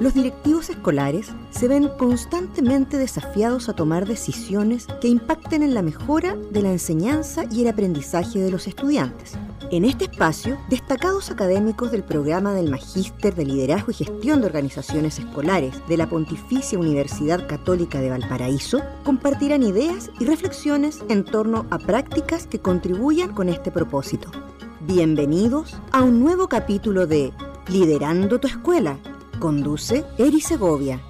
Los directivos escolares se ven constantemente desafiados a tomar decisiones que impacten en la mejora de la enseñanza y el aprendizaje de los estudiantes. En este espacio, destacados académicos del programa del Magíster de Liderazgo y Gestión de Organizaciones Escolares de la Pontificia Universidad Católica de Valparaíso compartirán ideas y reflexiones en torno a prácticas que contribuyan con este propósito. Bienvenidos a un nuevo capítulo de Liderando tu Escuela Conduce Eri Segovia.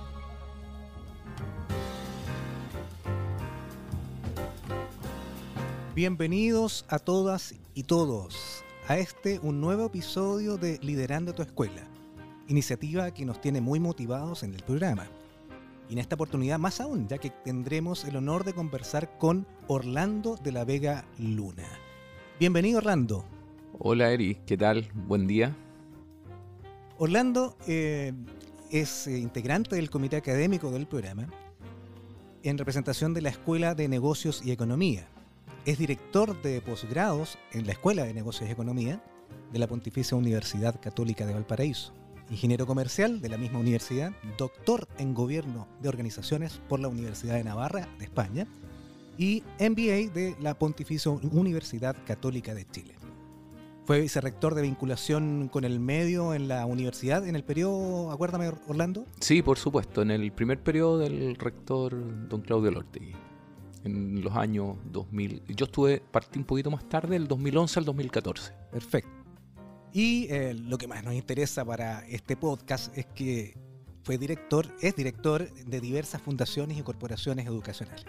Bienvenidos a todas y todos a este un nuevo episodio de Liderando tu Escuela, iniciativa que nos tiene muy motivados en el programa. Y en esta oportunidad más aún, ya que tendremos el honor de conversar con Orlando de la Vega Luna. Bienvenido Orlando. Hola Eri, ¿qué tal? Buen día. Orlando eh, es eh, integrante del comité académico del programa en representación de la Escuela de Negocios y Economía. Es director de posgrados en la Escuela de Negocios y Economía de la Pontificia Universidad Católica de Valparaíso. Ingeniero comercial de la misma universidad, doctor en gobierno de organizaciones por la Universidad de Navarra de España y MBA de la Pontificia Universidad Católica de Chile. Fue vicerrector de vinculación con el medio en la universidad en el periodo, acuérdame Orlando. Sí, por supuesto, en el primer periodo del rector don Claudio Lortegui, en los años 2000. Yo estuve, partí un poquito más tarde, del 2011 al 2014. Perfecto. Y eh, lo que más nos interesa para este podcast es que fue director, es director de diversas fundaciones y corporaciones educacionales.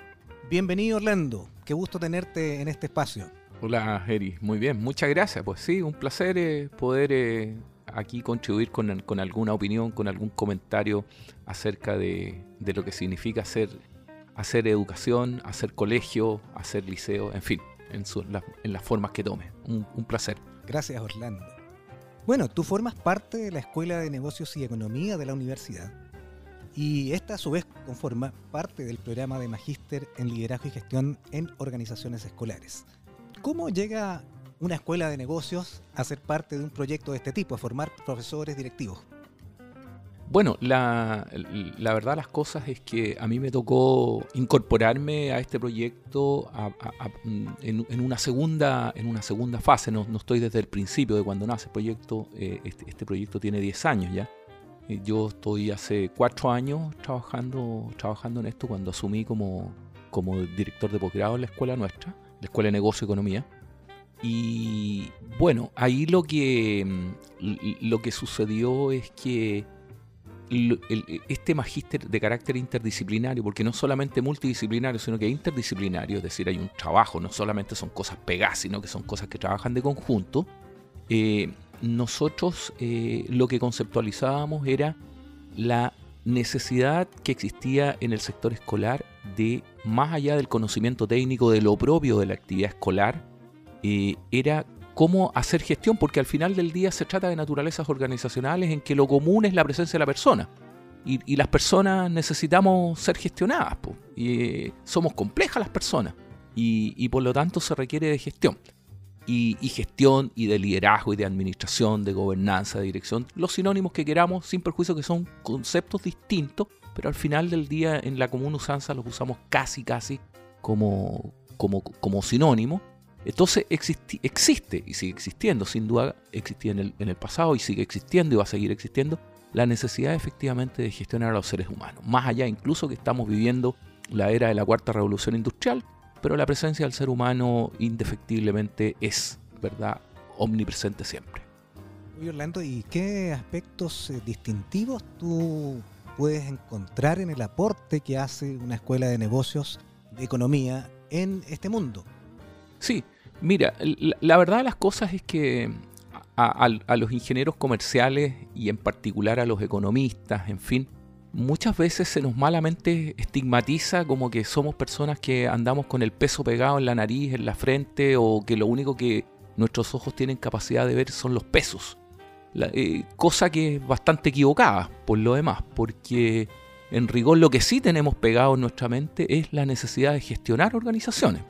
Bienvenido Orlando, qué gusto tenerte en este espacio. Hola, Eri. Muy bien, muchas gracias. Pues sí, un placer eh, poder eh, aquí contribuir con, alguna opinión, con algún comentario acerca de, lo que significa hacer, educación, hacer colegio, hacer liceo, en fin, en, en las formas que tome. Un placer. Gracias, Orlando. Bueno, tú formas parte de la Escuela de Negocios y Economía de la universidad y esta a su vez conforma parte del programa de Magíster en Liderazgo y Gestión en Organizaciones Escolares. ¿Cómo llega una escuela de negocios a ser parte de un proyecto de este tipo, a formar profesores directivos? Bueno, la, verdad las cosas es que a mí me tocó incorporarme a este proyecto en, una segunda, en una segunda fase. No, estoy desde el principio de cuando nace el proyecto. Eh, este, este, proyecto tiene 10 años ya. Eh, yo estoy hace 4 años trabajando, trabajando en esto cuando asumí como, como director de posgrado en la escuela nuestra la Escuela de Negocio y Economía. Y bueno, ahí lo que, mm, lo que sucedió es que este magíster de carácter interdisciplinario, porque no solamente multidisciplinario, sino que interdisciplinario, es decir, hay un trabajo, no solamente son cosas pegadas, sino que son cosas que trabajan de conjunto, eh, nosotros eh, lo que conceptualizábamos era la necesidad que existía en el sector escolar de, más allá del conocimiento técnico de lo propio de la actividad escolar, eh, era cómo hacer gestión, porque al final del día se trata de naturalezas organizacionales en que lo común es la presencia de la persona. Y, las personas necesitamos ser gestionadas, y, eh, somos complejas las personas, y por lo tanto se requiere de gestión y, gestión y de liderazgo y de administración, de gobernanza, de dirección, los sinónimos que queramos, sin perjuicio que son conceptos distintos, pero al final del día en la común usanza los usamos casi, casi como, como, como sinónimo. Entonces existe y sigue existiendo, sin duda existía en el, en el pasado y sigue existiendo y va a seguir existiendo la necesidad efectivamente de gestionar a los seres humanos. Más allá incluso que estamos viviendo la era de la cuarta revolución industrial, pero la presencia del ser humano indefectiblemente es, ¿verdad?, omnipresente siempre. Oye Orlando, ¿y qué aspectos eh, distintivos tú puedes encontrar en el aporte que hace una escuela de negocios de economía en este mundo? Sí, mira, la, verdad de las cosas es que a los ingenieros comerciales y en particular a los economistas, en fin, muchas veces se nos malamente estigmatiza como que somos personas que andamos con el peso pegado en la nariz, en la frente, o que lo único que nuestros ojos tienen capacidad de ver son los pesos. Eh, cosa que es bastante equivocada por lo demás, porque en rigor lo que sí tenemos pegado en nuestra mente es la necesidad de gestionar organizaciones.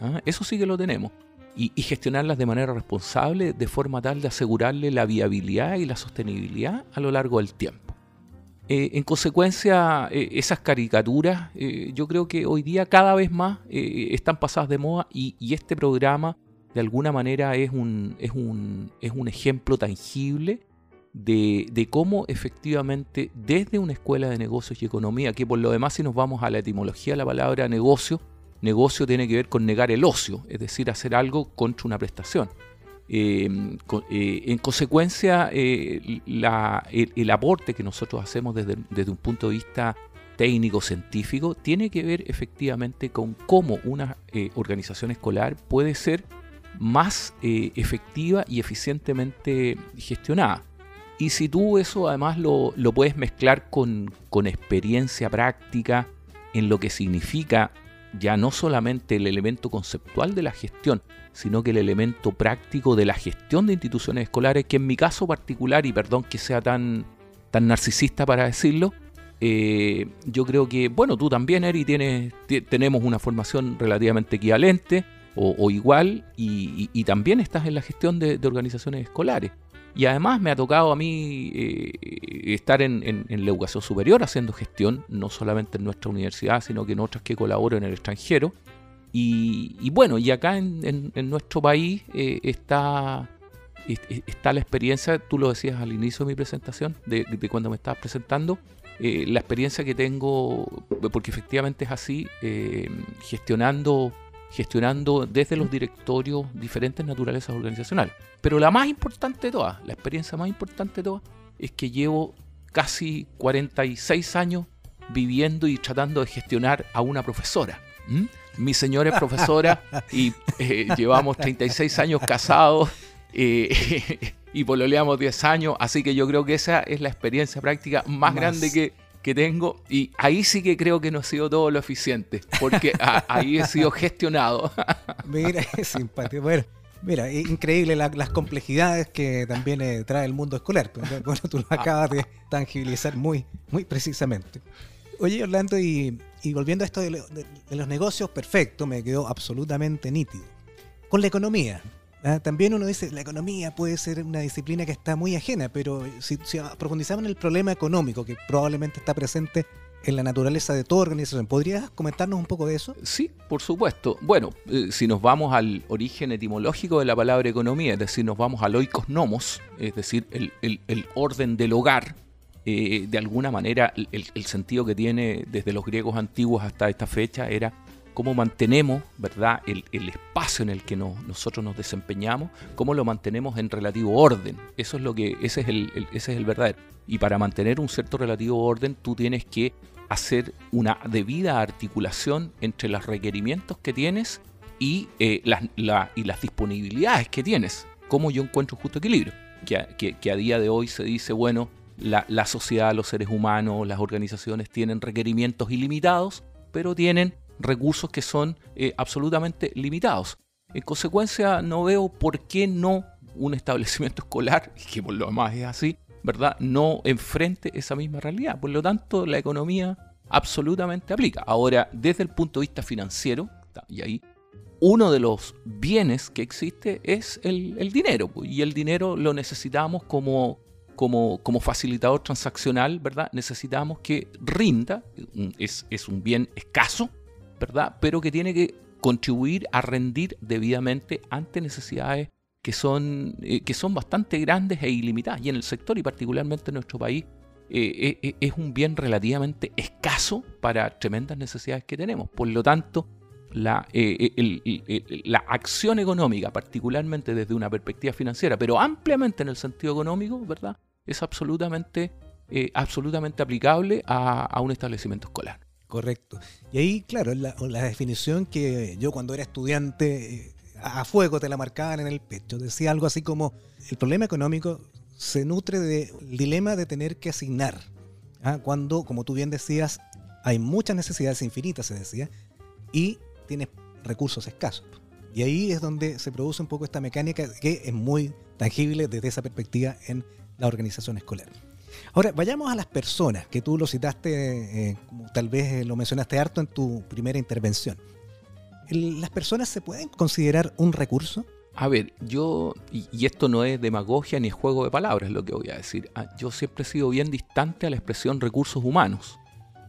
¿ah? Eso sí que lo tenemos. Y, y, gestionarlas de manera responsable, de forma tal de asegurarle la viabilidad y la sostenibilidad a lo largo del tiempo. Eh, en consecuencia, eh, esas caricaturas eh, yo creo que hoy día cada vez más están pasadas de moda y, este programa de alguna manera es un, es un, es un ejemplo tangible de, de, cómo efectivamente desde una escuela de negocios y economía, que por lo demás si nos vamos a la etimología de la palabra negocio, negocio tiene que ver con negar el ocio, es decir, hacer algo contra una prestación. Em, eh, en consecuencia, eh, el, aporte que nosotros hacemos desde, un punto de vista técnico-científico tiene que ver efectivamente con cómo una eh, organización escolar puede ser más efectiva y eficientemente gestionada. Y si tú eso además lo, puedes mezclar con experiencia práctica en lo que significa ya no solamente el elemento conceptual de la gestión, sino que el elemento práctico de la gestión de instituciones escolares, que en mi caso particular, y perdón que sea tan, tan narcisista para decirlo, eh, yo creo que, bueno, tú también, Eri, tienes, tenemos una formación relativamente equivalente o, igual, y, también estás en la gestión de, organizaciones escolares. Y además me ha tocado a mí eh, estar en, en, la educación superior haciendo gestión, no solamente en nuestra universidad, sino que en otras que colaboro en el extranjero. Y, bueno, y acá en, nuestro país eh, está, está la experiencia, tú lo decías al inicio de mi presentación, de, cuando me estabas presentando, eh, la experiencia que tengo, porque efectivamente es así, eh, gestionando, gestionando desde los directorios diferentes naturalezas organizacionales. Pero la más importante de todas, la experiencia más importante de todas, es que llevo casi 46 años viviendo y tratando de gestionar a una profesora. Mi señora es profesora y eh, llevamos 36 años casados eh, y pololeamos 10 años, así que yo creo que esa es la experiencia práctica más, grande que, que tengo y ahí sí que creo que no ha sido todo lo eficiente, porque ahí he sido gestionado. Mira, es simpático. Bueno, mira, increíble las complejidades que también eh, trae el mundo escolar. Bueno, tú lo ah. acabas de tangibilizar muy, muy precisamente. Oye, Orlando, y, volviendo a esto de, los negocios, perfecto, me quedó absolutamente nítido. Con la economía, ¿ah? también uno dice, la economía puede ser una disciplina que está muy ajena, pero si, profundizamos en el problema económico que probablemente está presente en la naturaleza de toda organización. ¿Podrías comentarnos un poco de eso? Sí, por supuesto. Bueno, eh, si nos vamos al origen etimológico de la palabra economía, es decir, nos vamos al oikos nomos, es decir, el orden del hogar, eh, de alguna manera el, sentido que tiene desde los griegos antiguos hasta esta fecha era cómo mantenemos, ¿verdad?, el, espacio en el que nosotros nos desempeñamos, cómo lo mantenemos en relativo orden. Eso es lo que, ese es el, ese es el verdadero. Y para mantener un cierto relativo orden, tú tienes que hacer una debida articulación entre los requerimientos que tienes y, eh, las, y las disponibilidades que tienes. Cómo yo encuentro un justo equilibrio. Que, que a día de hoy se dice, bueno, la, sociedad, los seres humanos, las organizaciones tienen requerimientos ilimitados, pero tienen recursos que son eh, absolutamente limitados. En consecuencia, no veo por qué no un establecimiento escolar, que por lo demás es así, ¿verdad? No enfrente esa misma realidad. Por lo tanto, la economía absolutamente aplica. Ahora, desde el punto de vista financiero, y ahí uno de los bienes que existe es el, el dinero, pues, y el dinero lo necesitamos como como, facilitador transaccional, ¿verdad? Necesitamos que rinda, es, un bien escaso, ¿verdad? Pero que tiene que contribuir a rendir debidamente ante necesidades que son, eh, que son bastante grandes e ilimitadas. Y en el sector y particularmente en nuestro país eh, eh, es un bien relativamente escaso para tremendas necesidades que tenemos. Por lo tanto, la, la acción económica, particularmente desde una perspectiva financiera, pero ampliamente en el sentido económico, ¿verdad? es absolutamente, absolutamente aplicable a, un establecimiento escolar. Correcto. Y ahí, claro, la, definición que yo cuando era estudiante eh, a fuego te la marcaban en el pecho. Decía algo así como, el problema económico se nutre del dilema de tener que asignar. ¿ah? Cuando, como tú bien decías, hay muchas necesidades infinitas, se decía, y tienes recursos escasos. Y ahí es donde se produce un poco esta mecánica que es muy tangible desde esa perspectiva en la organización escolar. Ahora, vayamos a las personas, que tú lo citaste, eh, tal vez eh, lo mencionaste harto en tu primera intervención. ¿Las personas se pueden considerar un recurso? A ver, yo, y, esto no es demagogia ni juego de palabras lo que voy a decir, ah, yo siempre he sido bien distante a la expresión recursos humanos.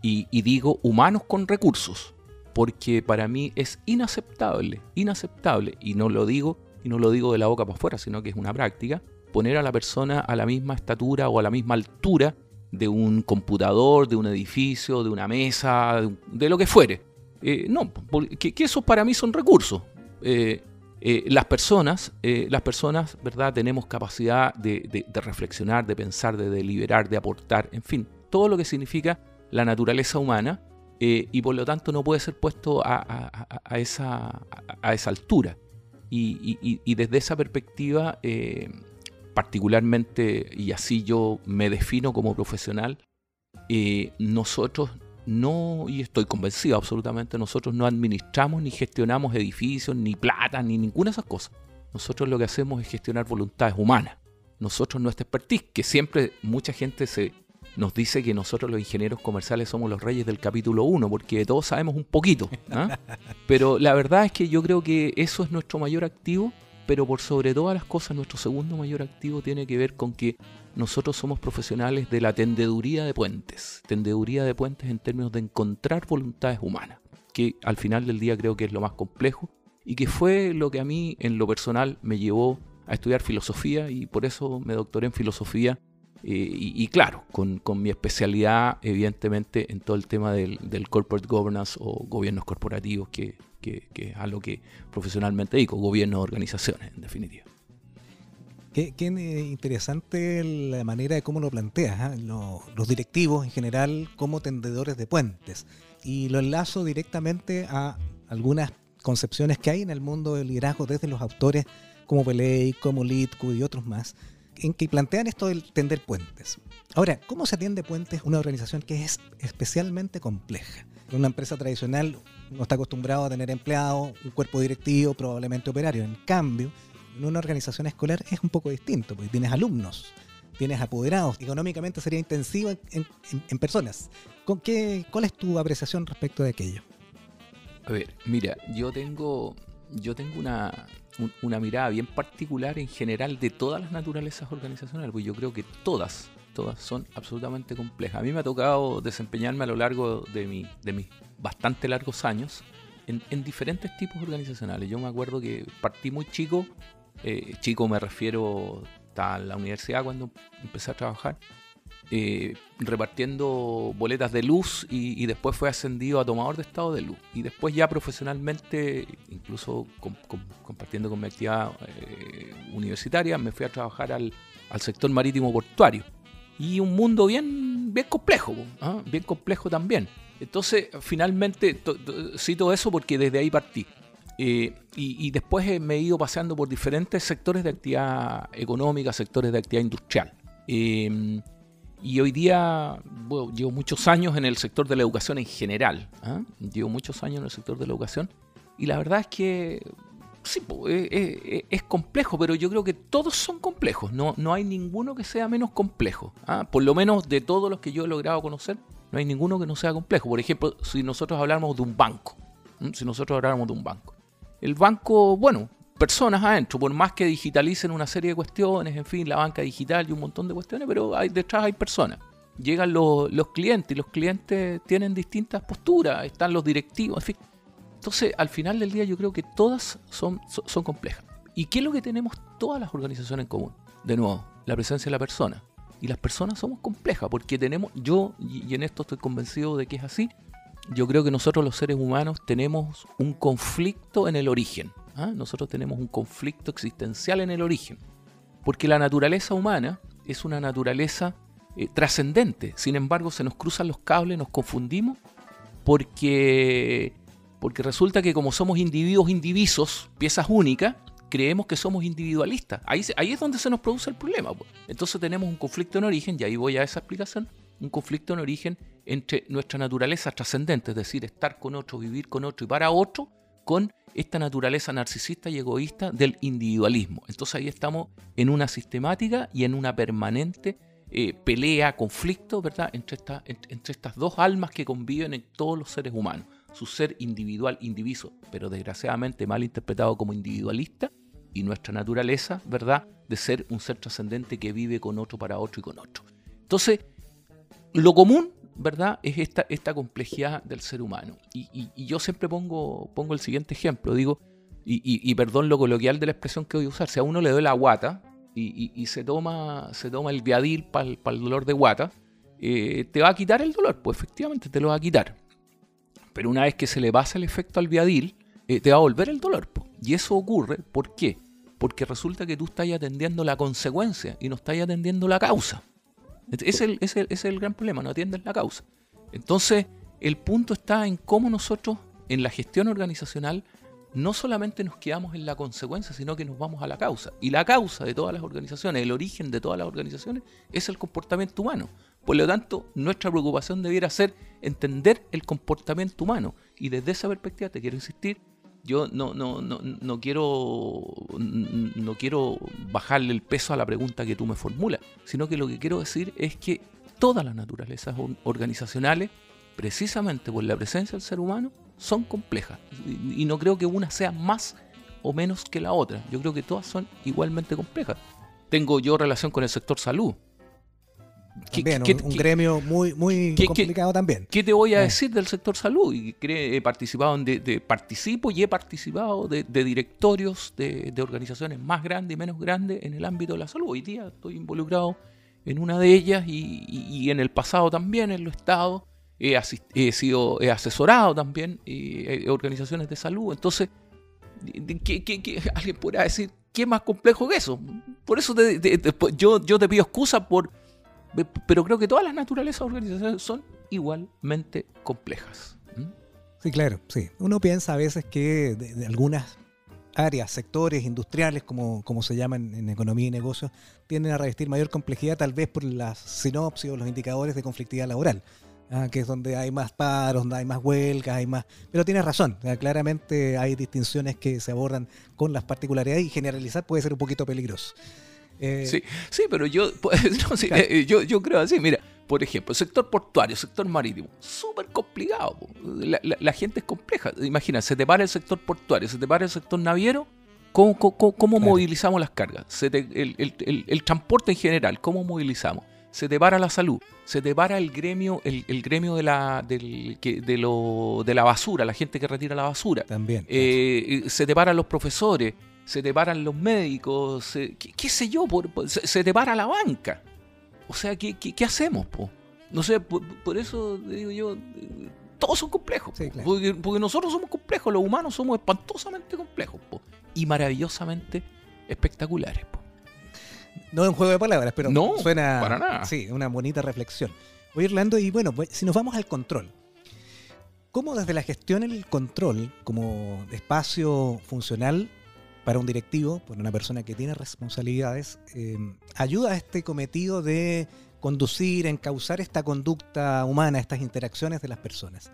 Y, y digo humanos con recursos, porque para mí es inaceptable, inaceptable, y no lo digo, y no lo digo de la boca para afuera, sino que es una práctica, poner a la persona a la misma estatura o a la misma altura de un computador, de un edificio, de una mesa, de, lo que fuere. Eh, no, que, que, esos para mí son recursos. Eh, eh, las personas, las personas, ¿verdad? Tenemos capacidad de, reflexionar, de pensar, de deliberar, de aportar, en fin, todo lo que significa la naturaleza humana y por lo tanto no puede ser puesto a, esa, a esa, altura. Y, desde esa perspectiva, particularmente, y así yo me defino como profesional, eh, nosotros no, y estoy convencido absolutamente, nosotros no administramos ni gestionamos edificios, ni plata, ni ninguna de esas cosas. Nosotros lo que hacemos es gestionar voluntades humanas. Nosotros nuestra expertise, que siempre mucha gente se nos dice que nosotros los ingenieros comerciales somos los reyes del capítulo 1, porque todos sabemos un poquito. ¿ah? Pero la verdad es que yo creo que eso es nuestro mayor activo pero por sobre todas las cosas nuestro segundo mayor activo tiene que ver con que nosotros somos profesionales de la tendeduría de puentes, tendeduría de puentes en términos de encontrar voluntades humanas, que al final del día creo que es lo más complejo y que fue lo que a mí en lo personal me llevó a estudiar filosofía y por eso me doctoré en filosofía eh, y, claro, con, mi especialidad evidentemente en todo el tema del, del corporate governance o gobiernos corporativos que, que, es a lo que profesionalmente dedico, gobierno de organizaciones, en definitiva. Qué, interesante la manera de cómo lo planteas, ¿ah? los directivos en general como tendedores de puentes. Y lo enlazo directamente a algunas concepciones que hay en el mundo del liderazgo desde los autores como Peley, como Litku y otros más, en que plantean esto del tender puentes. Ahora, ¿cómo se atiende puentes una organización que es especialmente compleja? Una empresa tradicional no está acostumbrado a tener empleados, un cuerpo directivo, probablemente operario. En cambio, en una organización escolar es un poco distinto, porque tienes alumnos, tienes apoderados, económicamente sería intensivo en, personas. ¿Con ¿Cuál es tu apreciación respecto de aquello? A ver, mira, yo tengo, yo tengo una, una mirada bien particular en general de todas las naturalezas organizacionales, porque yo creo que todas todas son absolutamente complejas. A mí me ha tocado desempeñarme a lo largo de, mi, de mis bastante largos años en, diferentes tipos organizacionales. Yo me acuerdo que partí muy chico, eh, chico me refiero a la universidad cuando empecé a trabajar, eh, repartiendo boletas de luz y, después fue ascendido a tomador de estado de luz. Y después ya profesionalmente, incluso compartiendo con mi actividad eh, universitaria, me fui a trabajar al, al sector marítimo portuario y un mundo bien, bien complejo, ¿ah? bien complejo también. Entonces, finalmente, cito eso porque desde ahí partí. Eh, y, después me he ido paseando por diferentes sectores de actividad económica, sectores de actividad industrial. Em, y hoy día, bueno, llevo muchos años en el sector de la educación en general. ¿ah? Llevo muchos años en el sector de la educación. Y la verdad es que sí, eh, eh, es complejo, pero yo creo que todos son complejos. No, no hay ninguno que sea menos complejo. ¿ah? Por lo menos de todos los que yo he logrado conocer, no hay ninguno que no sea complejo. Por ejemplo, si nosotros habláramos de un banco, si nosotros habláramos de un banco. El banco, bueno, personas adentro, por más que digitalicen una serie de cuestiones, en fin, la banca digital y un montón de cuestiones, pero hay, detrás hay personas. Llegan los, los clientes y los clientes tienen distintas posturas, están los directivos, en fin entonces, al final del día yo creo que todas son, son, complejas. ¿Y qué es lo que tenemos todas las organizaciones en común? De nuevo, la presencia de la persona. Y las personas somos complejas porque tenemos, yo, y en esto estoy convencido de que es así, yo creo que nosotros los seres humanos tenemos un conflicto en el origen. ¿Ah? Nosotros tenemos un conflicto existencial en el origen. Porque la naturaleza humana es una naturaleza eh, trascendente. Sin embargo, se nos cruzan los cables, nos confundimos porque porque resulta que como somos individuos indivisos, piezas únicas, creemos que somos individualistas. Ahí, es donde se nos produce el problema. Pues. Entonces tenemos un conflicto en origen, y ahí voy a esa explicación, un conflicto en origen entre nuestra naturaleza trascendente, es decir, estar con otro, vivir con otro y para otro, con esta naturaleza narcisista y egoísta del individualismo. Entonces ahí estamos en una sistemática y en una permanente eh, pelea, conflicto, ¿verdad?, entre, entre estas dos almas que conviven en todos los seres humanos su ser individual, indiviso, pero desgraciadamente mal interpretado como individualista, y nuestra naturaleza, ¿verdad?, de ser un ser trascendente que vive con otro para otro y con otro. Entonces, lo común, ¿verdad?, es esta, complejidad del ser humano. Y, yo siempre pongo, el siguiente ejemplo, digo, y, perdón lo coloquial de la expresión que voy a usar, si a uno le duele la guata y, se, toma, se toma el viadil para el, dolor de guata, eh, te va a quitar el dolor, pues efectivamente te lo va a quitar. Pero una vez que se le pasa el efecto al viadil, eh, te va a volver el dolor. Y eso ocurre, ¿por qué? Porque resulta que tú estás atendiendo la consecuencia y no estás atendiendo la causa. Es el, es, el, es el gran problema, no atiendes la causa. Entonces, el punto está en cómo nosotros, en la gestión organizacional, no solamente nos quedamos en la consecuencia, sino que nos vamos a la causa. Y la causa de todas las organizaciones, el origen de todas las organizaciones, es el comportamiento humano. Por lo tanto, nuestra preocupación debiera ser entender el comportamiento humano. Y desde esa perspectiva, te quiero insistir, yo no, no, no, no, quiero, no quiero bajarle el peso a la pregunta que tú me formulas, sino que lo que quiero decir es que todas las naturalezas organizacionales, precisamente por la presencia del ser humano, son complejas. Y no creo que una sea más o menos que la otra. Yo creo que todas son igualmente complejas. Tengo yo relación con el sector salud. También, un, gremio muy, muy complicado también. ¿Qué te voy a decir del sector salud? Y he participado de, participo y he participado de, directorios de, organizaciones más grandes y menos grandes en el ámbito de la salud. Hoy día estoy involucrado en una de ellas y, en el pasado también en lo estado. He, he sido he asesorado también eh, organizaciones de salud. Entonces, ¿qué, alguien podrá decir qué más complejo que eso? Por eso yo, yo te pido excusa por pero creo que todas las naturalezas organizacionales son igualmente complejas. Sí, claro, sí. Uno piensa a veces que algunas áreas, sectores industriales, como, como se llaman en economía y negocios, tienden a revestir mayor complejidad tal vez por las sinopsis o los indicadores de conflictividad laboral. ¿ah? que es donde hay más paros, donde hay más huelgas, hay más... Pero tienes razón, claramente hay distinciones que se abordan con las particularidades y generalizar puede ser un poquito peligroso. Eh, sí, sí, pero yo, eh, yo, yo creo así, mira, por ejemplo, sector portuario, sector marítimo, súper complicado. La, gente es compleja. Imagina, se te para el sector portuario, se te para el sector naviero, ¿cómo, cómo, movilizamos las cargas? el, transporte en general, ¿cómo movilizamos? Se te para la salud, se te para el gremio, el, gremio de la, del, de, lo, de la basura, la gente que retira la basura. También. Eh, se te paran los profesores, se te paran los médicos, qué, sé yo, se, te para la banca. O sea, ¿qué, qué, hacemos? Po? No sé, por, eso digo yo, todos son complejos. porque, nosotros somos complejos, los humanos somos espantosamente complejos y maravillosamente espectaculares. No es un juego de palabras, pero no, suena para nada. Sí, una bonita reflexión. Voy Irlando y bueno, pues, si nos vamos al control. ¿Cómo desde la gestión el control como espacio funcional para un directivo, para una persona que tiene responsabilidades, eh, ayuda a este cometido de conducir, encauzar esta conducta humana, estas interacciones de las personas?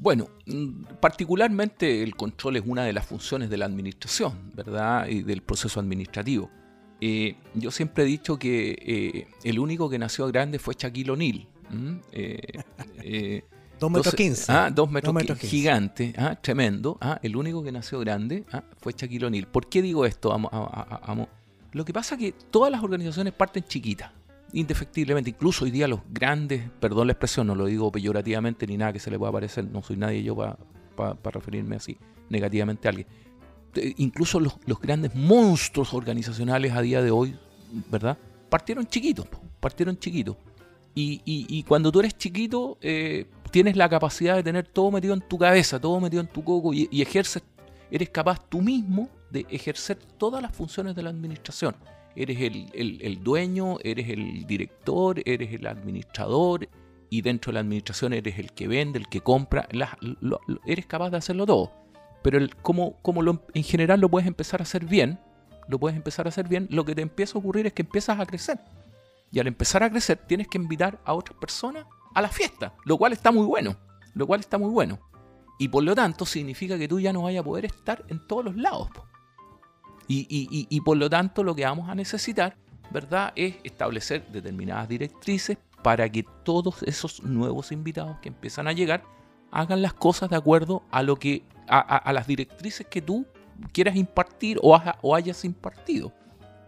Bueno, mm, particularmente el control es una de las funciones de la administración, ¿verdad? Y del proceso administrativo. Eh, yo siempre he dicho que eh, el único que nació grande fue Shaquille O'Neal. 2 metros 15. Ah, dos metros, gigante, ah, tremendo. Ah, el único que nació grande ah, fue Shaquille O'Neal. ¿Por qué digo esto, amo, Lo que pasa es que todas las organizaciones parten chiquitas, indefectiblemente. Incluso hoy día los grandes, perdón la expresión, no lo digo peyorativamente ni nada que se le pueda parecer, no soy nadie yo para referirme así negativamente a alguien. Incluso los, grandes monstruos organizacionales a día de hoy, ¿verdad? Partieron chiquitos, partieron chiquitos. Y, y, cuando tú eres chiquito, eh, tienes la capacidad de tener todo metido en tu cabeza, todo metido en tu coco y, ejerces, eres capaz tú mismo de ejercer todas las funciones de la administración. Eres el, dueño, eres el director, eres el administrador y dentro de la administración eres el que vende, el que compra, eres capaz de hacerlo todo. Pero como, como en general lo puedes empezar a hacer bien, lo puedes empezar a hacer bien, lo que te empieza a ocurrir es que empiezas a crecer. Y al empezar a crecer tienes que invitar a otras personas a la fiesta, lo cual está muy bueno, lo cual está muy bueno. Y por lo tanto significa que tú ya no vayas a poder estar en todos los lados. Y, por lo tanto lo que vamos a necesitar, ¿verdad? Es establecer determinadas directrices para que todos esos nuevos invitados que empiezan a llegar hagan las cosas de acuerdo a lo que a, las directrices que tú quieras impartir o, o hayas impartido.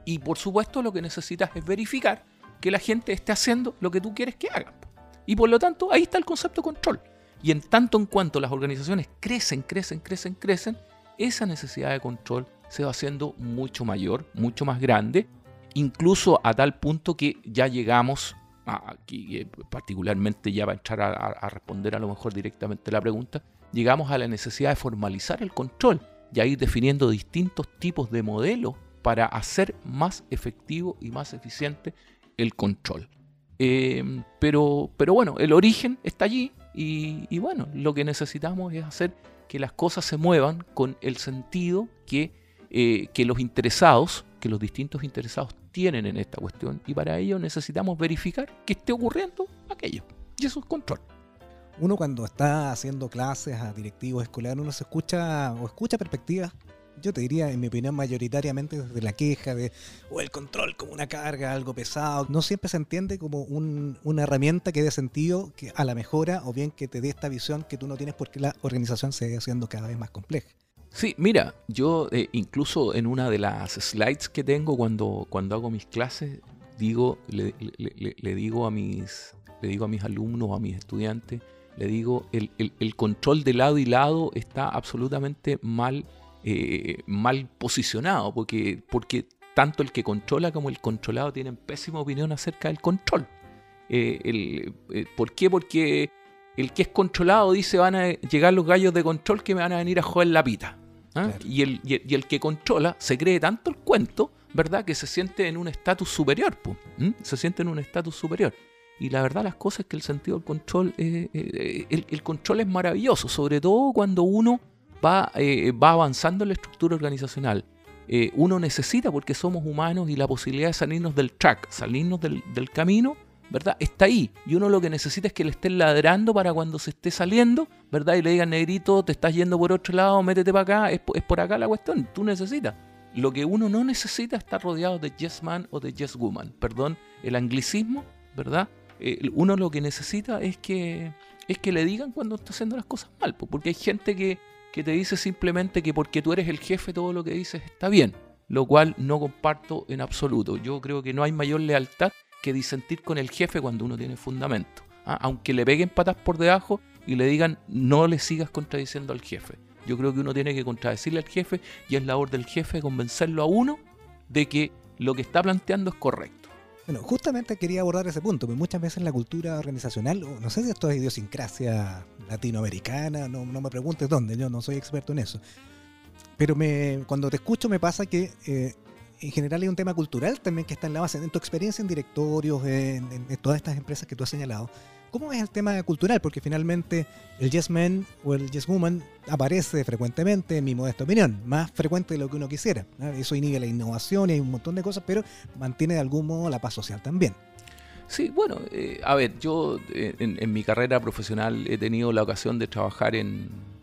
Y por supuesto lo que necesitas es verificar que la gente esté haciendo lo que tú quieres que hagan. Y por lo tanto, ahí está el concepto control. Y en tanto en cuanto las organizaciones crecen, crecen, crecen, crecen, esa necesidad de control se va haciendo mucho mayor, mucho más grande, incluso a tal punto que ya llegamos, aquí eh, particularmente ya va a entrar a, responder a lo mejor directamente la pregunta, llegamos a la necesidad de formalizar el control y a ir definiendo distintos tipos de modelos para hacer más efectivo y más eficiente el control. Eh, pero, pero bueno, el origen está allí y, bueno, lo que necesitamos es hacer que las cosas se muevan con el sentido que, eh, que los interesados, que los distintos interesados tienen en esta cuestión y para ello necesitamos verificar que esté ocurriendo aquello. Y eso es control. Uno cuando está haciendo clases a directivos escolares, uno se escucha o escucha perspectivas yo te diría, en mi opinión, mayoritariamente desde la queja de, o el control como una carga, algo pesado. No siempre se entiende como una herramienta que dé sentido a la mejora o bien que te dé esta visión que tú no tienes porque la organización se va haciendo cada vez más compleja. Sí, mira, yo eh, incluso en una de las slides que tengo cuando, cuando hago mis clases, digo, le, digo a mis, le digo a mis alumnos, a mis estudiantes, le digo, el, el control de lado y lado está absolutamente mal eh, mal posicionado, porque, porque tanto el que controla como el controlado tienen pésima opinión acerca del control. Eh, el, eh, ¿Por qué? Porque el que es controlado dice van a llegar los gallos de control que me van a venir a joder la pita. ¿ah? Y, el, y, el, que controla se cree tanto el cuento, ¿verdad? Que se siente en un estatus superior. Se siente en un estatus superior. Y la verdad las cosas es que el sentido del control, el, el, control es maravilloso, sobre todo cuando uno va, eh, va avanzando en la estructura organizacional. Eh, uno necesita, porque somos humanos y la posibilidad de salirnos del track, salirnos del, camino, ¿verdad? Está ahí. Y uno lo que necesita es que le estén ladrando para cuando se esté saliendo, ¿verdad? Y le digan, negrito, te estás yendo por otro lado, métete para acá, es, por acá la cuestión, tú necesitas. Lo que uno no necesita es estar rodeado de yes man o de yes woman. Perdón, el anglicismo, ¿verdad? Eh, uno lo que necesita es que, es que le digan cuando está haciendo las cosas mal, porque hay gente que, que te dice simplemente que porque tú eres el jefe todo lo que dices está bien, lo cual no comparto en absoluto. Yo creo que no hay mayor lealtad que disentir con el jefe cuando uno tiene fundamento. ¿ah? Aunque le peguen patas por debajo y le digan no le sigas contradiciendo al jefe. Yo creo que uno tiene que contradecirle al jefe y es labor del jefe convencerlo a uno de que lo que está planteando es correcto. Bueno, justamente quería abordar ese punto, porque muchas veces la cultura organizacional, no sé si esto es idiosincrasia latinoamericana, no, me preguntes dónde, yo no soy experto en eso. Pero me, cuando te escucho me pasa que eh, en general hay un tema cultural también que está en la base, en tu experiencia en directorios, en, en todas estas empresas que tú has señalado ¿Cómo es el tema cultural? Porque finalmente el yes man o el yes woman aparece frecuentemente, en mi modesta opinión, más frecuente de lo que uno quisiera. Eso inhibe la innovación y hay un montón de cosas, pero mantiene de algún modo la paz social también. Sí, bueno, eh, a ver, yo eh, en, mi carrera profesional he tenido la ocasión de trabajar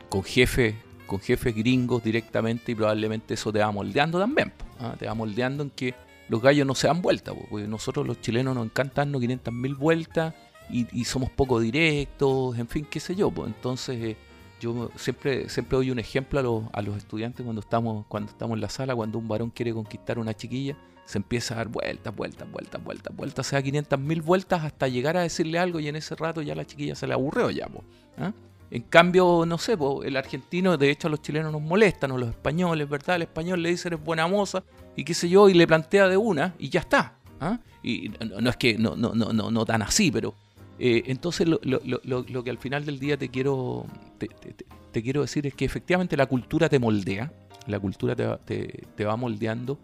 con jefes con jefes gringos directamente y probablemente eso te va moldeando también. ¿ah? Te va moldeando en que los gallos no se dan vueltas, porque nosotros los chilenos nos encanta darnos 500.000 vueltas y, somos poco directos, en fin, qué sé yo. Pues entonces eh, yo siempre, siempre doy un ejemplo a los, estudiantes cuando estamos, cuando estamos en la sala, cuando un varón quiere conquistar una chiquilla, se empieza a dar vueltas, vueltas, vueltas, vueltas, vueltas, se da 500 mil vueltas hasta llegar a decirle algo y en ese rato ya la chiquilla se le aburrió ya. Pues, ¿ah? En cambio, no sé, pues, el argentino, de hecho a los chilenos nos molestan, o los españoles, ¿verdad? El español le dice eres buena moza y qué sé yo, y le plantea de una y ya está. ¿ah? Y no, es que no, no, no, no, no tan así, pero eh, entonces lo, que al final del día te quiero, te, quiero decir es que efectivamente la cultura te moldea, la cultura te, va moldeando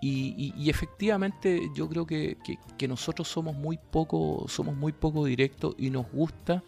y, efectivamente yo creo que, nosotros somos muy poco, poco directos y nos gusta,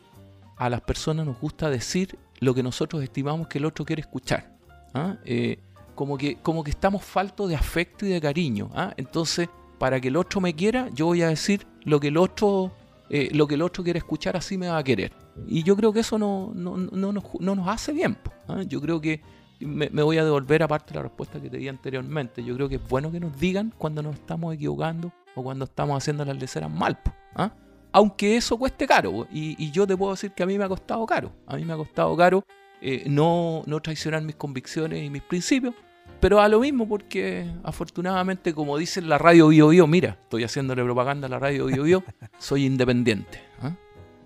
a las personas nos gusta decir lo que nosotros estimamos que el otro quiere escuchar. ¿ah? Eh, como, que, como que estamos faltos de afecto y de cariño. ¿ah? Entonces, para que el otro me quiera, yo voy a decir lo que el otro eh, lo que el otro quiere escuchar así me va a querer. Y yo creo que eso no, no, no, nos hace bien. ¿ah? Yo creo que me, voy a devolver aparte la respuesta que te di anteriormente. Yo creo que es bueno que nos digan cuando nos estamos equivocando o cuando estamos haciendo las leceras mal. ¿ah? Aunque eso cueste caro. Y, yo te puedo decir que a mí me ha costado caro. A mí me ha costado caro eh, no, no traicionar mis convicciones y mis principios. Pero a lo mismo porque afortunadamente, como dice la radio Bio Bio, mira, estoy haciéndole propaganda a la radio Bio Bio, soy independiente. ¿ah?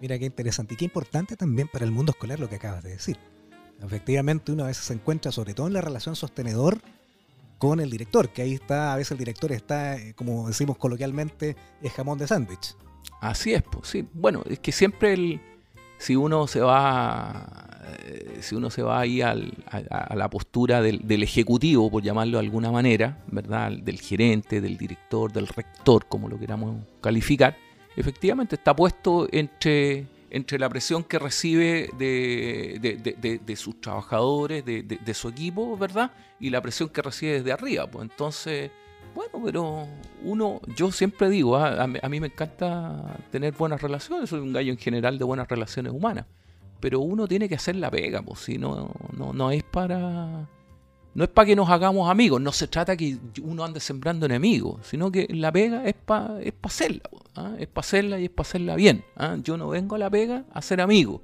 Mira qué interesante y qué importante también para el mundo escolar lo que acabas de decir. Efectivamente, uno a veces se encuentra, sobre todo en la relación sostenedor, con el director, que ahí está, a veces el director está, eh, como decimos coloquialmente, es jamón de sándwich. Así es, pues sí. Bueno, es que siempre el, si uno se va eh, si uno se va ahí a, la postura del, ejecutivo, por llamarlo de alguna manera, ¿verdad? Del gerente, del director, del rector, como lo queramos calificar, efectivamente está puesto entre, entre la presión que recibe de, sus trabajadores, de, su equipo, ¿verdad? Y la presión que recibe desde arriba. Pues entonces, bueno, pero uno, yo siempre digo, ¿ah? a, mí me encanta tener buenas relaciones, soy un gallo en general de buenas relaciones humanas pero uno tiene que hacer la pega, pues si no, no, no es para. No es para que nos hagamos amigos, no se trata que uno ande sembrando enemigos, sino que la pega es para es hacerla, ¿ah? es para hacerla y es para hacerla bien. ¿ah? Yo no vengo a la pega a ser amigo.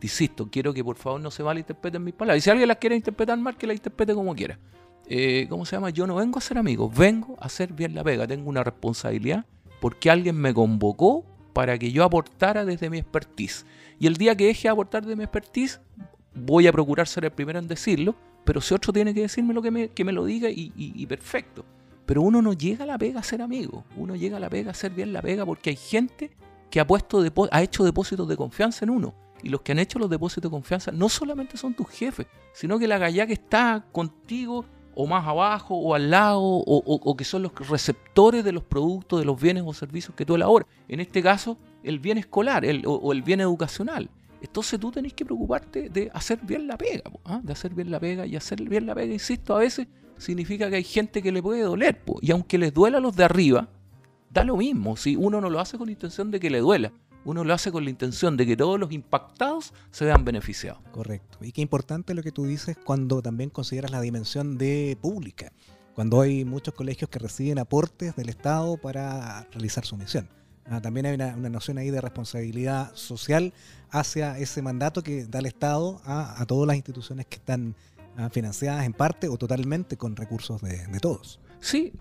Insisto, quiero que por favor no se malinterpreten mis palabras. Y si alguien las quiere interpretar mal, que la interprete como quiera. Eh, ¿Cómo se llama? Yo no vengo a ser amigo, vengo a hacer bien la pega. Tengo una responsabilidad porque alguien me convocó para que yo aportara desde mi expertise. Y el día que deje de aportar de mi expertise, voy a procurar ser el primero en decirlo, pero si otro tiene que decirme lo que me, lo diga y, perfecto. Pero uno no llega a la pega a ser amigo, uno llega a la pega a hacer bien la pega porque hay gente que ha, puesto ha hecho depósitos de confianza en uno. Y los que han hecho los depósitos de confianza no solamente son tus jefes, sino que la galla que está contigo o más abajo o al lado o, que son los receptores de los productos, de los bienes o servicios que tú elaboras. En este caso, el bien escolar o, el bien educacional. Entonces tú tenés que preocuparte de hacer bien la pega, ¿ah? de hacer bien la pega y hacer bien la pega, insisto, a veces significa que hay gente que le puede doler. Y aunque les duela a los de arriba, da lo mismo. Si uno no lo hace con la intención de que le duela, uno lo hace con la intención de que todos los impactados se vean beneficiados. Correcto. Y qué importante lo que tú dices cuando también consideras la dimensión de pública, cuando hay muchos colegios que reciben aportes del Estado para realizar su misión. Ah, también hay una, noción ahí de responsabilidad social hacia ese mandato que da el Estado a, todas las instituciones que están ah, financiadas en parte o totalmente con recursos de, todos. Sí,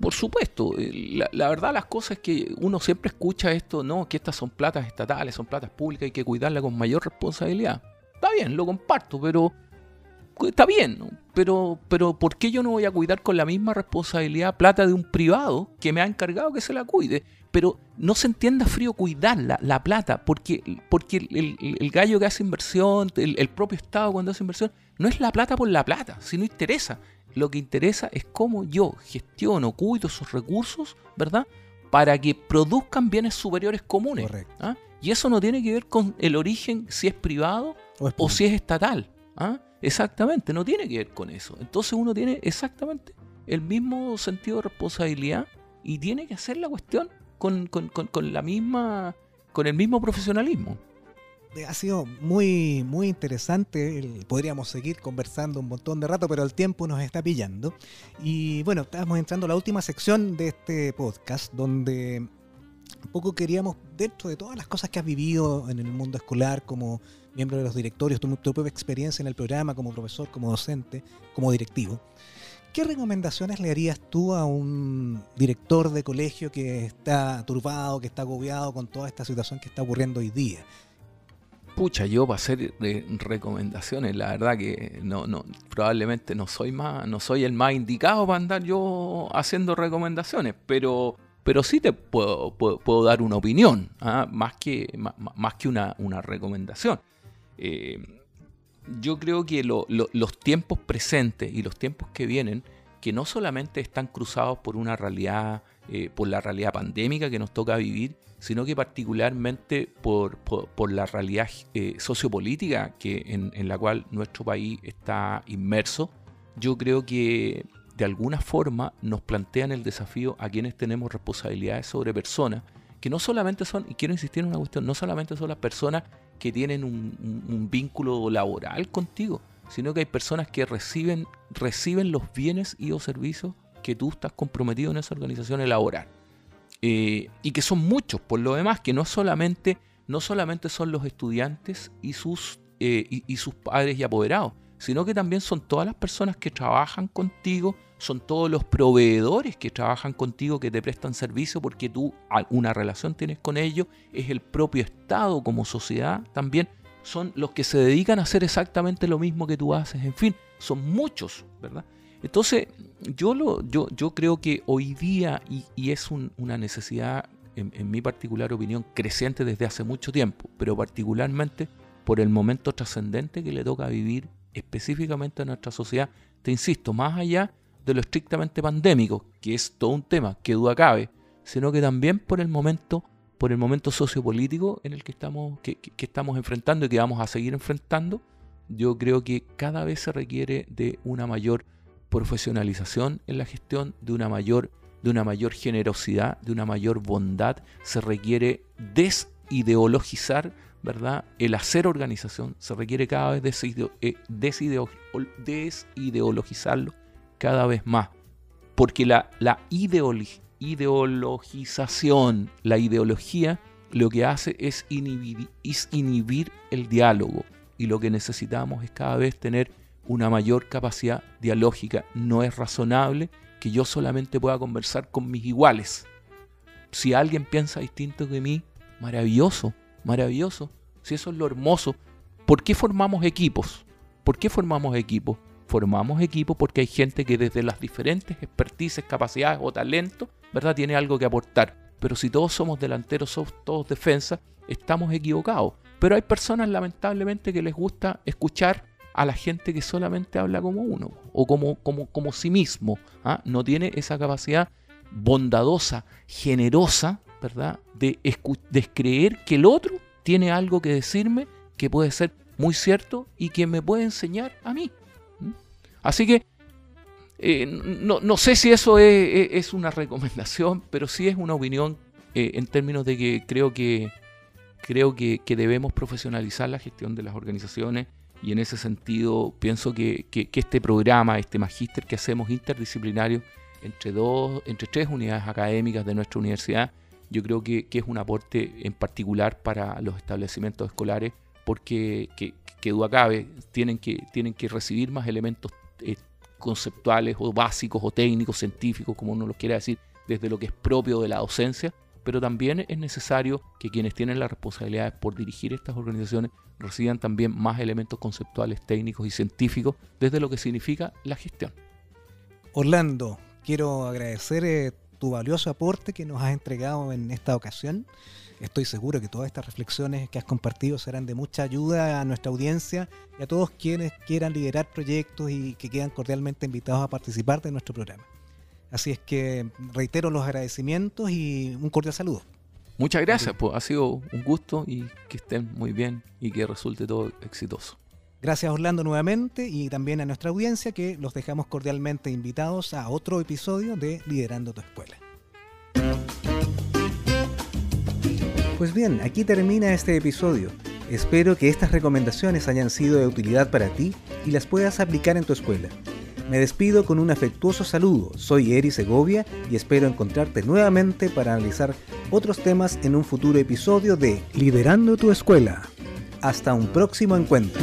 por supuesto. La, la, verdad las cosas es que uno siempre escucha esto, no, que estas son platas estatales, son platas públicas, hay que cuidarla con mayor responsabilidad. Está bien, lo comparto, pero está bien, pero, pero ¿por qué yo no voy a cuidar con la misma responsabilidad plata de un privado que me ha encargado que se la cuide? Pero no se entienda frío cuidarla, la plata, porque, porque el, gallo que hace inversión, el, propio Estado cuando hace inversión, no es la plata por la plata, sino interesa. Lo que interesa es cómo yo gestiono, cuido esos recursos, ¿verdad? Para que produzcan bienes superiores comunes. ¿ah? Y eso no tiene que ver con el origen, si es privado o, si es estatal. ¿ah? Exactamente, no tiene que ver con eso. Entonces uno tiene exactamente el mismo sentido de responsabilidad y tiene que hacer la cuestión con, la misma, con el mismo profesionalismo. Eh, ha sido muy, muy interesante. Podríamos seguir conversando un montón de rato, pero el tiempo nos está pillando. Y bueno, estamos entrando a la última sección de este podcast, donde un poco queríamos, dentro de todas las cosas que has vivido en el mundo escolar, como miembro de los directorios, tu, propia experiencia en el programa como profesor, como docente, como directivo. ¿Qué recomendaciones le harías tú a un director de colegio que está turbado, que está agobiado con toda esta situación que está ocurriendo hoy día? Pucha, yo para hacer eh, recomendaciones, la verdad que no, probablemente no soy más, no soy el más indicado para andar yo haciendo recomendaciones, pero, pero sí te puedo, puedo, dar una opinión, ¿ah? más que, más, que una, una recomendación. Eh, yo creo que los tiempos presentes y los tiempos que vienen, que no solamente están cruzados por una realidad, eh, por la realidad pandémica que nos toca vivir, sino que particularmente por, la realidad eh, sociopolítica que en, la cual nuestro país está inmerso, yo creo que de alguna forma nos plantean el desafío a quienes tenemos responsabilidades sobre personas, que no solamente son, y quiero insistir en una cuestión, no solamente son las personas que tienen un, vínculo laboral contigo, sino que hay personas que reciben, reciben los bienes y o servicios que tú estás comprometido en esa organización laboral. Eh, y que son muchos, por lo demás, que no solamente, no solamente son los estudiantes y sus, eh, y, sus padres y apoderados, sino que también son todas las personas que trabajan contigo, son todos los proveedores que trabajan contigo, que te prestan servicio porque tú una relación tienes con ellos, es el propio Estado como sociedad también, son los que se dedican a hacer exactamente lo mismo que tú haces, en fin, son muchos, ¿verdad? Entonces, yo, lo, yo, yo creo que hoy día, y, es una necesidad, en, en mi particular opinión, creciente desde hace mucho tiempo, pero particularmente por el momento trascendente que le toca vivir específicamente a nuestra sociedad, te insisto, más allá de lo estrictamente pandémico, que es todo un tema, que duda cabe, sino que también por el momento, por el momento sociopolítico en el que estamos, que, estamos enfrentando y que vamos a seguir enfrentando, yo creo que cada vez se requiere de una mayor profesionalización en la gestión, de una mayor, de una mayor generosidad, de una mayor bondad. Se requiere desideologizar ¿verdad? El hacer organización se requiere cada vez eh, desideologizarlo cada vez más. Porque la, la ideologización, la ideología, lo que hace es inhibir, es inhibir el diálogo. Y lo que necesitamos es cada vez tener una mayor capacidad dialógica. No es razonable que yo solamente pueda conversar con mis iguales. Si alguien piensa distinto de mí, maravilloso, maravilloso. Si eso es lo hermoso. ¿Por qué formamos equipos? ¿Por qué formamos equipos? Formamos equipos porque hay gente que desde las diferentes expertices, capacidades o talentos, ¿verdad? Tiene algo que aportar. Pero si todos somos delanteros, somos todos defensas, estamos equivocados. Pero hay personas lamentablemente que les gusta escuchar a la gente que solamente habla como uno o como, como, como sí mismo. ¿ah? No tiene esa capacidad bondadosa, generosa, ¿verdad? De, de creer que el otro tiene algo que decirme que puede ser muy cierto y que me puede enseñar a mí. Así que eh, no, sé si eso es, una recomendación, pero sí es una opinión eh, en términos de que creo que creo que, debemos profesionalizar la gestión de las organizaciones y en ese sentido pienso que, este programa, este magíster que hacemos interdisciplinario entre dos, entre tres unidades académicas de nuestra universidad, yo creo que, es un aporte en particular para los establecimientos escolares porque, que, que duda cabe, tienen que, tienen que recibir más elementos eh, conceptuales o básicos o técnicos, científicos, como uno lo quiera decir, desde lo que es propio de la docencia, pero también es necesario que quienes tienen las responsabilidades por dirigir estas organizaciones reciban también más elementos conceptuales, técnicos y científicos desde lo que significa la gestión. Orlando, quiero agradecer eh, tu valioso aporte que nos has entregado en esta ocasión. Estoy seguro que todas estas reflexiones que has compartido serán de mucha ayuda a nuestra audiencia y a todos quienes quieran liderar proyectos y que quedan cordialmente invitados a participar de nuestro programa. Así es que reitero los agradecimientos y un cordial saludo. Muchas gracias, pues ha sido un gusto y que estén muy bien y que resulte todo exitoso. Gracias Orlando nuevamente y también a nuestra audiencia que los dejamos cordialmente invitados a otro episodio de Liderando tu Escuela. Pues bien, aquí termina este episodio. Espero que estas recomendaciones hayan sido de utilidad para ti y las puedas aplicar en tu escuela. Me despido con un afectuoso saludo. Soy Eri Segovia y espero encontrarte nuevamente para analizar otros temas en un futuro episodio de Liderando tu Escuela. Hasta un próximo encuentro.